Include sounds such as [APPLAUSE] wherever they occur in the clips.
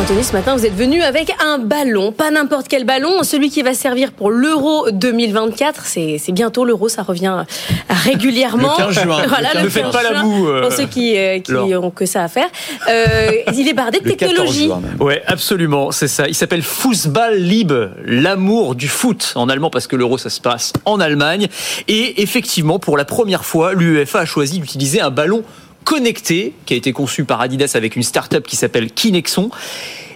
Anthony, ce matin, vous êtes venu avec un ballon, pas n'importe quel ballon, celui qui va servir pour l'Euro 2024. C'est bientôt l'Euro, ça revient régulièrement. Le 15 juin. [LAUGHS] Voilà, ne le faites 15 pas la juin, moue. euh, Pour ceux qui, euh, qui ont que ça à faire. Euh, il est bardé de le 14 technologie. Ouais, absolument, c'est ça. Il s'appelle Fußball Liebe, l'amour du foot en allemand parce que l'euro ça se passe en Allemagne. Et effectivement, pour la première fois, l'UEFA a choisi d'utiliser un ballon connecté qui a été conçu par Adidas avec une start-up qui s'appelle Kinexon.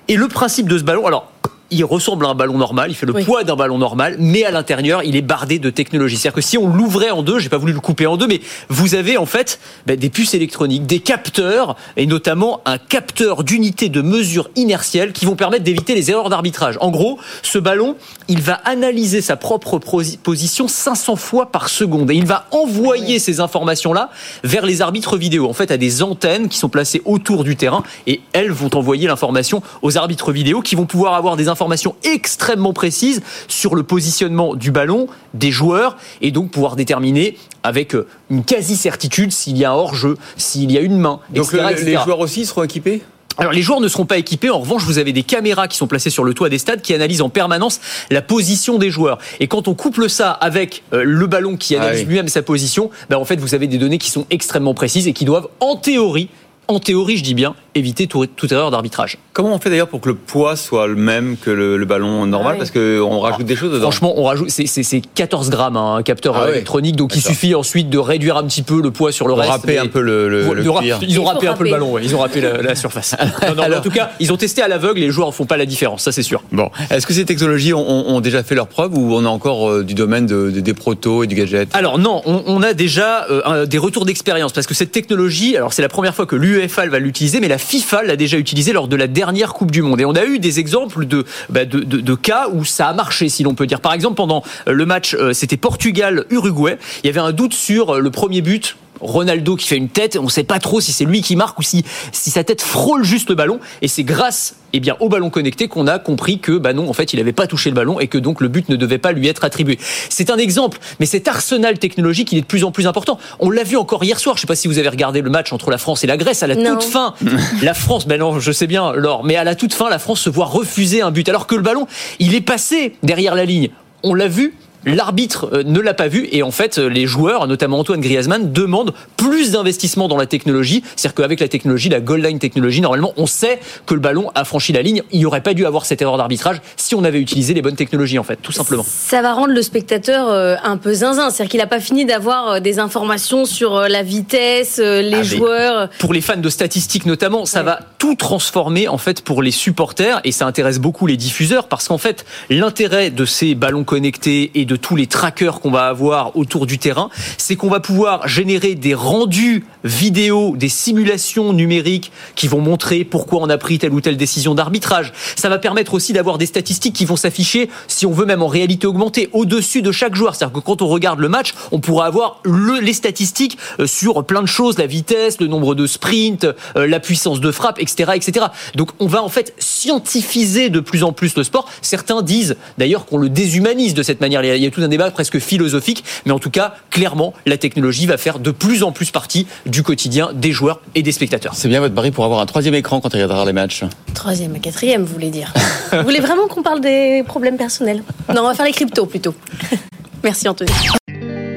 Et le principe de ce ballon, alors il ressemble à un ballon normal, il fait le Oui. poids d'un ballon normal, mais à l'intérieur, il est bardé de technologie. C'est-à-dire que si on l'ouvrait en deux, j'ai pas voulu le couper en deux, mais vous avez en fait ben, des puces électroniques, des capteurs, et notamment un capteur d'unité de mesure inertielle qui vont permettre d'éviter les erreurs d'arbitrage. En gros, ce ballon, il va analyser sa propre position 500 fois par seconde, et il va envoyer ces informations-là vers les arbitres vidéo, en fait, à des antennes qui sont placées autour du terrain, et elles vont envoyer l'information aux arbitres vidéo qui vont pouvoir avoir des informations extrêmement précises sur le positionnement du ballon, des joueurs, et donc pouvoir déterminer avec euh, une quasi-certitude s'il y a un hors-jeu, s'il y a une main, Donc etc., le- etc. les joueurs aussi seront équipés? Alors les joueurs ne seront pas équipés. En revanche, vous avez des caméras qui sont placées sur le toit des stades qui analysent en permanence la position des joueurs. Et quand on couple ça avec euh, le ballon qui analyse Ah oui. lui-même sa position, ben en fait vous avez des données qui sont extrêmement précises et qui doivent, en théorie, en théorie, je dis bien, éviter tout- toute erreur d'arbitrage. Comment on fait d'ailleurs pour que le poids soit le même que le, le ballon normal Ah oui. Parce qu'on rajoute des choses dedans? Franchement, on rajoute, c'est- c'est c'est 14 grammes hein, un capteur Ah euh, ouais. électronique, donc il suffit ensuite de réduire un petit peu le poids sur le reste. râper un peu le, le, cuir. Ils ont râpé un peu le ballon, ouais. ils ont râpé la, la surface. [LAUGHS] Non, non, mais en tout cas, ils ont testé à l'aveugle les joueurs ne font pas la différence, ça c'est sûr. Bon, est-ce que ces technologies ont, ont- ont déjà fait leur preuve ou on est encore euh, du domaine de- de- des protos et du gadget? Alors non, on, on a déjà euh, un- des retours d'expérience parce que cette technologie, alors c'est la première fois que l'UEFA va l'utiliser, mais la FIFA l'a déjà utilisée lors de la dernière Coupe du Monde. Et on a eu des exemples de, bah, cas où ça a marché, si l'on peut dire. Par exemple, pendant le match, euh, c'était Portugal-Uruguay, il y avait un doute sur euh, le premier but. Ronaldo qui fait une tête, on ne sait pas trop si c'est lui qui marque ou si, si sa tête frôle juste le ballon. Et c'est grâce eh bien, au ballon connecté qu'on a compris que bah non, en fait, il n'avait pas touché le ballon et que donc le but ne devait pas lui être attribué. C'est un exemple, mais cet arsenal technologique, il est de plus en plus important. On l'a vu encore hier soir. Je ne sais pas si vous avez regardé le match entre la France et la Grèce à la Non. toute fin. La France, ben non, je sais bien, Laure, mais à la toute fin, la France se voit refuser un but alors que le ballon, il est passé derrière la ligne. On l'a vu. L'arbitre euh, ne l'a pas vu et en fait euh, les joueurs, notamment Antoine Griezmann, demandent plus d'investissement dans la technologie. C'est-à-dire qu'avec la technologie, la goal line technologie, normalement on sait que le ballon a franchi la ligne. Il n'y aurait pas dû avoir cette erreur d'arbitrage si on avait utilisé les bonnes technologies en fait, tout simplement. Ça va rendre le spectateur euh, un peu zinzin. C'est-à-dire qu'il n'a pas fini d'avoir des informations sur la vitesse, les Ah, joueurs. pour les fans de statistiques notamment, ça Ouais. va tout transformer en fait pour les supporters et ça intéresse beaucoup les diffuseurs parce qu'en fait l'intérêt de ces ballons connectés et de tous les trackers qu'on va avoir autour du terrain, c'est qu'on va pouvoir générer des rendus vidéo, des simulations numériques qui vont montrer pourquoi on a pris telle ou telle décision d'arbitrage. Ça va permettre aussi d'avoir des statistiques qui vont s'afficher, si on veut même en réalité augmentée, au-dessus de chaque joueur. C'est-à-dire que quand on regarde le match, on pourra avoir le- les statistiques euh, sur plein de choses, la vitesse, le nombre de sprints, euh, la puissance de frappe, etc., etc. Donc on va en fait scientifiser de plus en plus le sport. Certains disent d'ailleurs qu'on le déshumanise de cette manière. Il y a- tout un débat presque philosophique, mais en tout cas, clairement, la technologie va faire de plus en plus partie du quotidien des joueurs et des spectateurs. C'est bien votre pari pour avoir un troisième écran quand il regardera les matchs. Troisième et quatrième, vous voulez dire. vous voulez vraiment qu'on parle des problèmes personnels? Non, on va faire les cryptos plutôt. [LAUGHS] Merci Anthony.